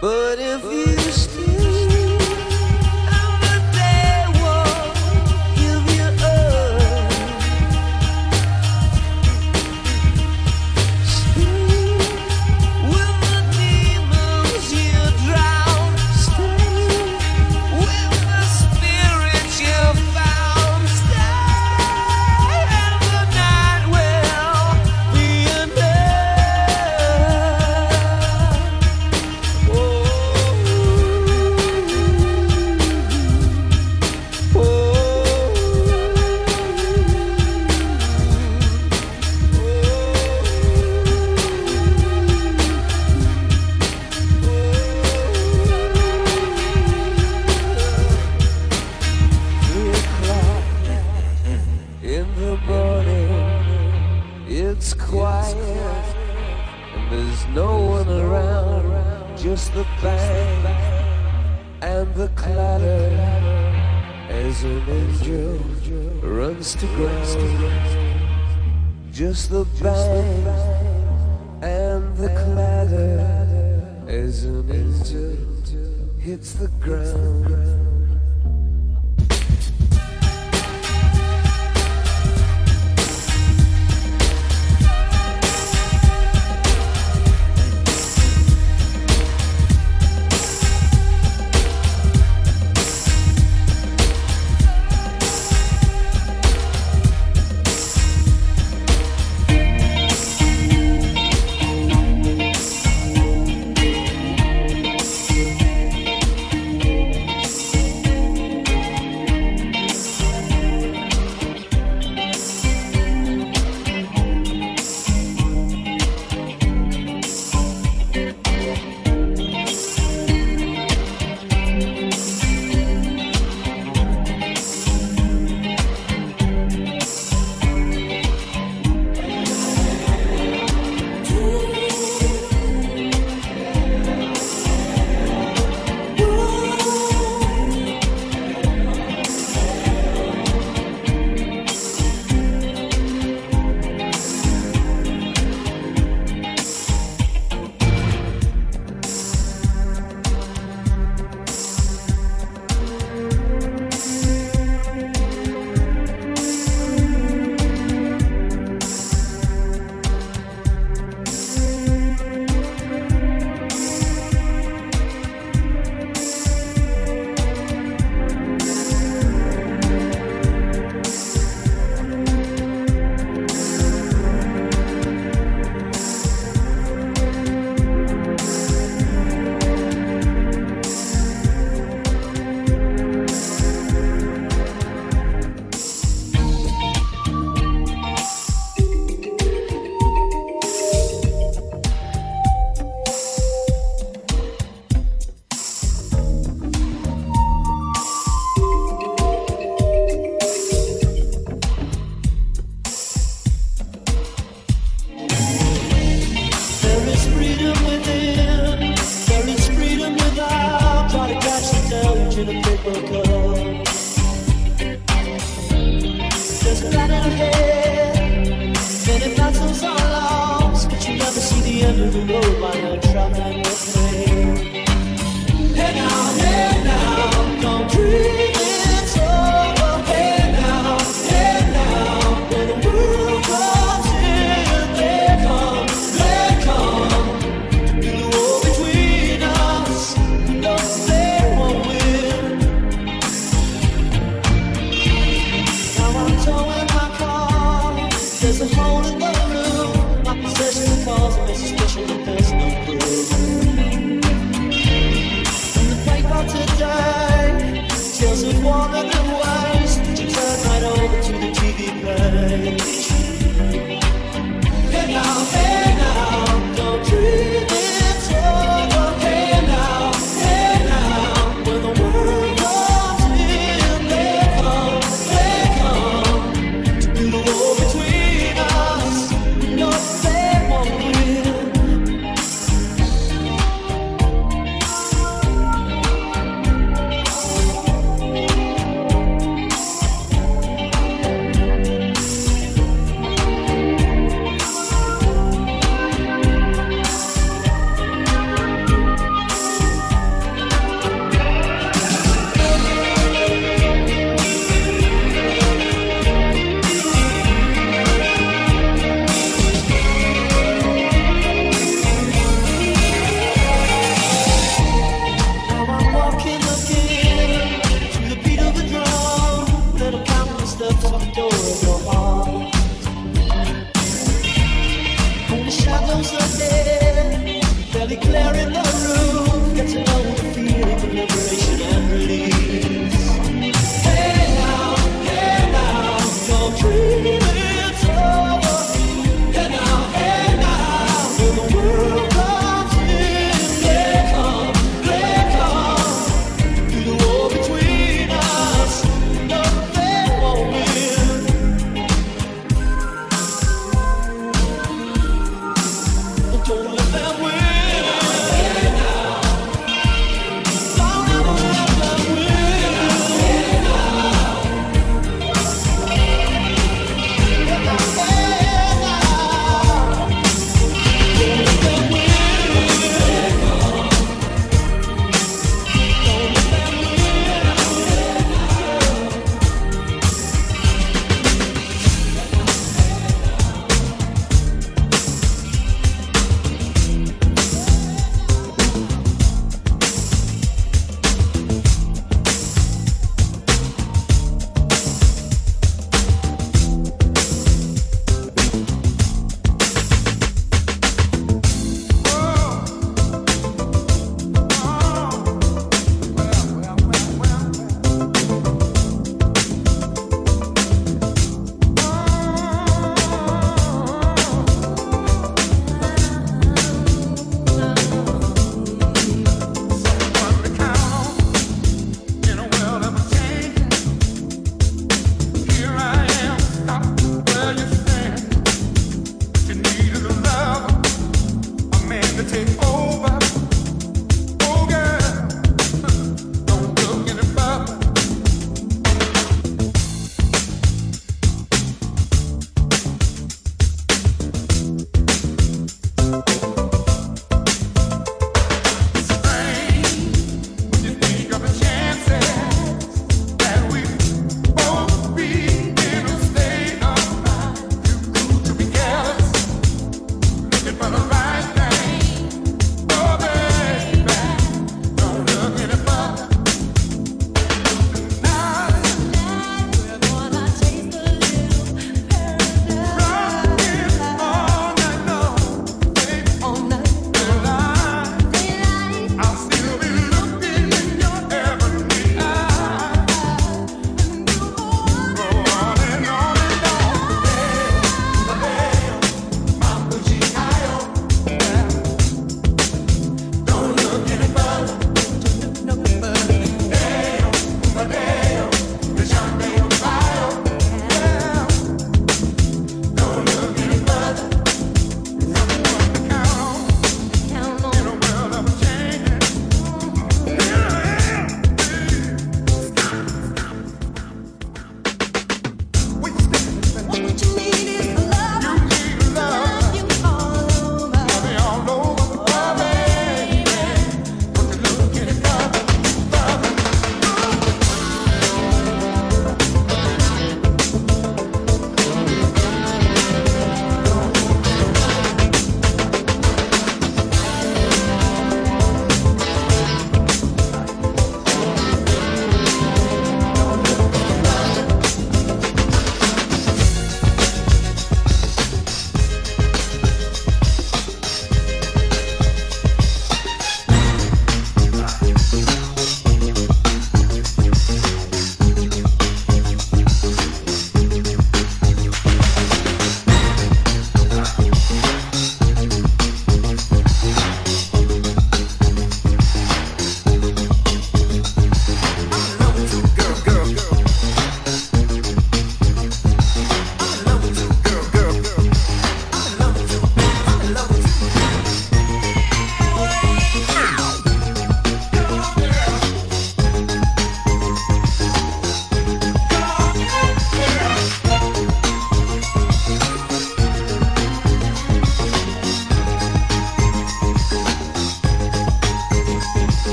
But if you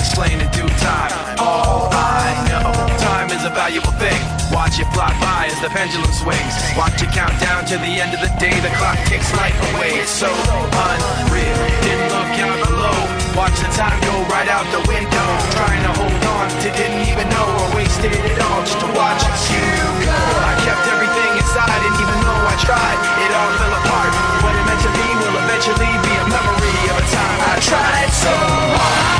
explain in due time. All I know, time is a valuable thing. Watch it fly by as the pendulum swings. Watch it count down to the end of the day. The clock ticks life away. It's so unreal. Didn't look out below. Watch the time go right out the window. Trying to hold on to didn't even know or wasted it all just to watch you go. I kept everything inside, and even though I tried, it all fell apart. What it meant to be will eventually be a memory of a time I tried so hard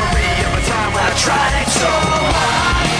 I tried so hard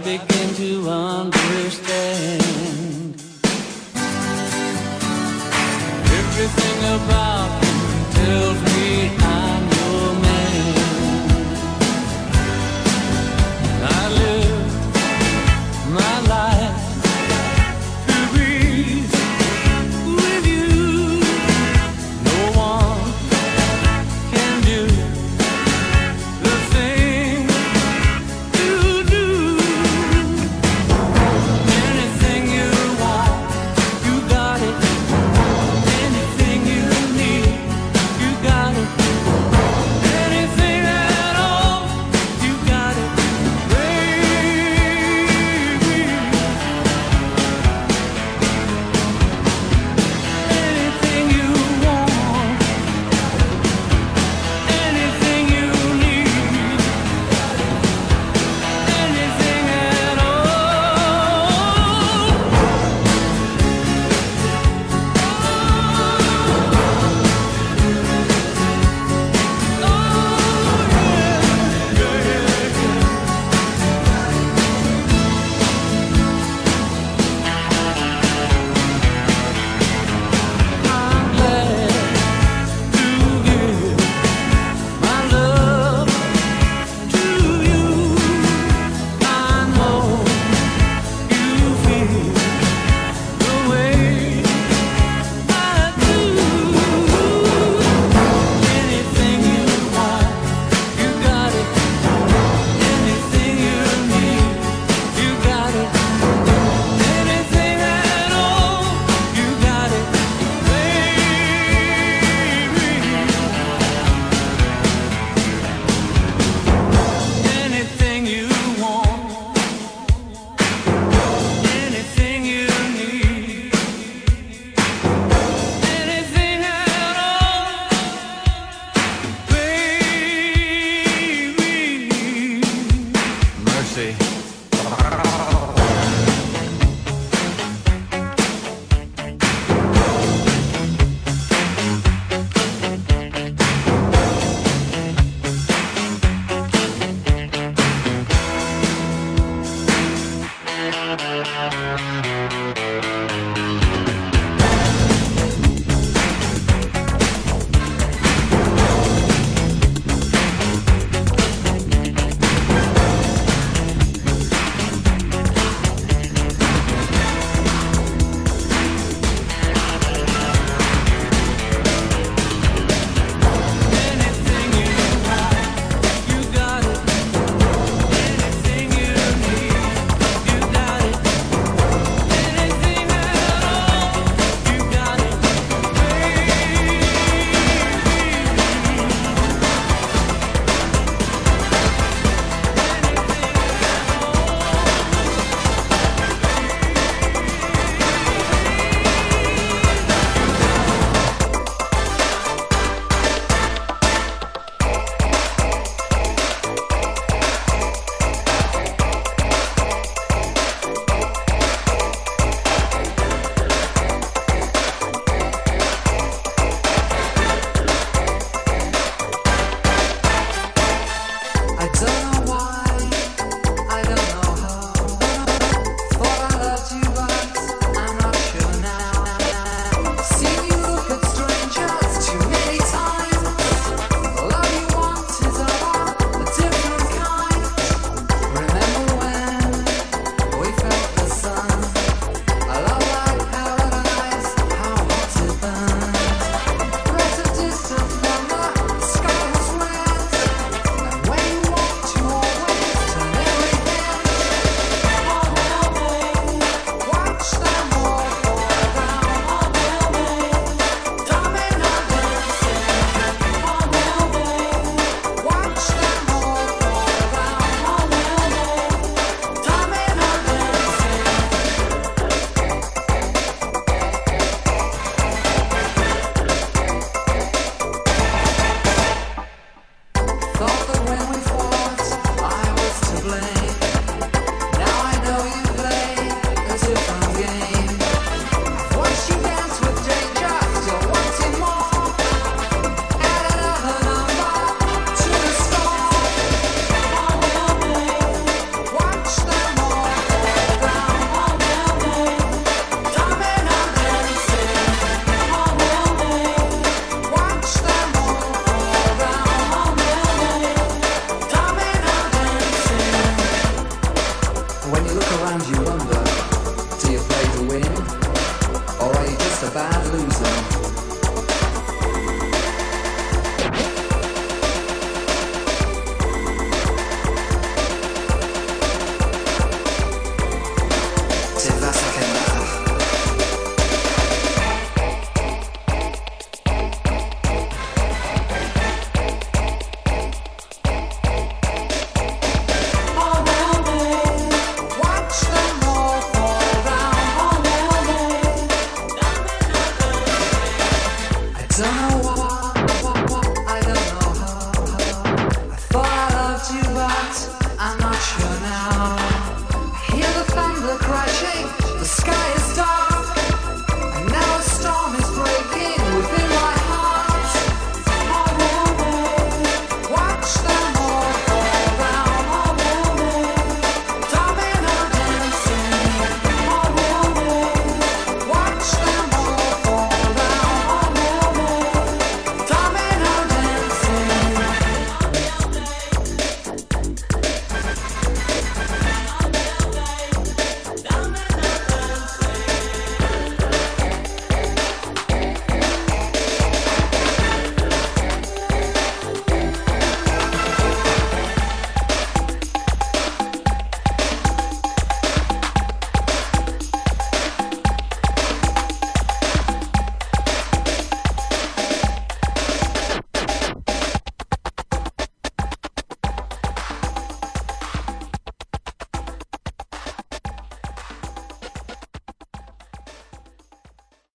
begin to understand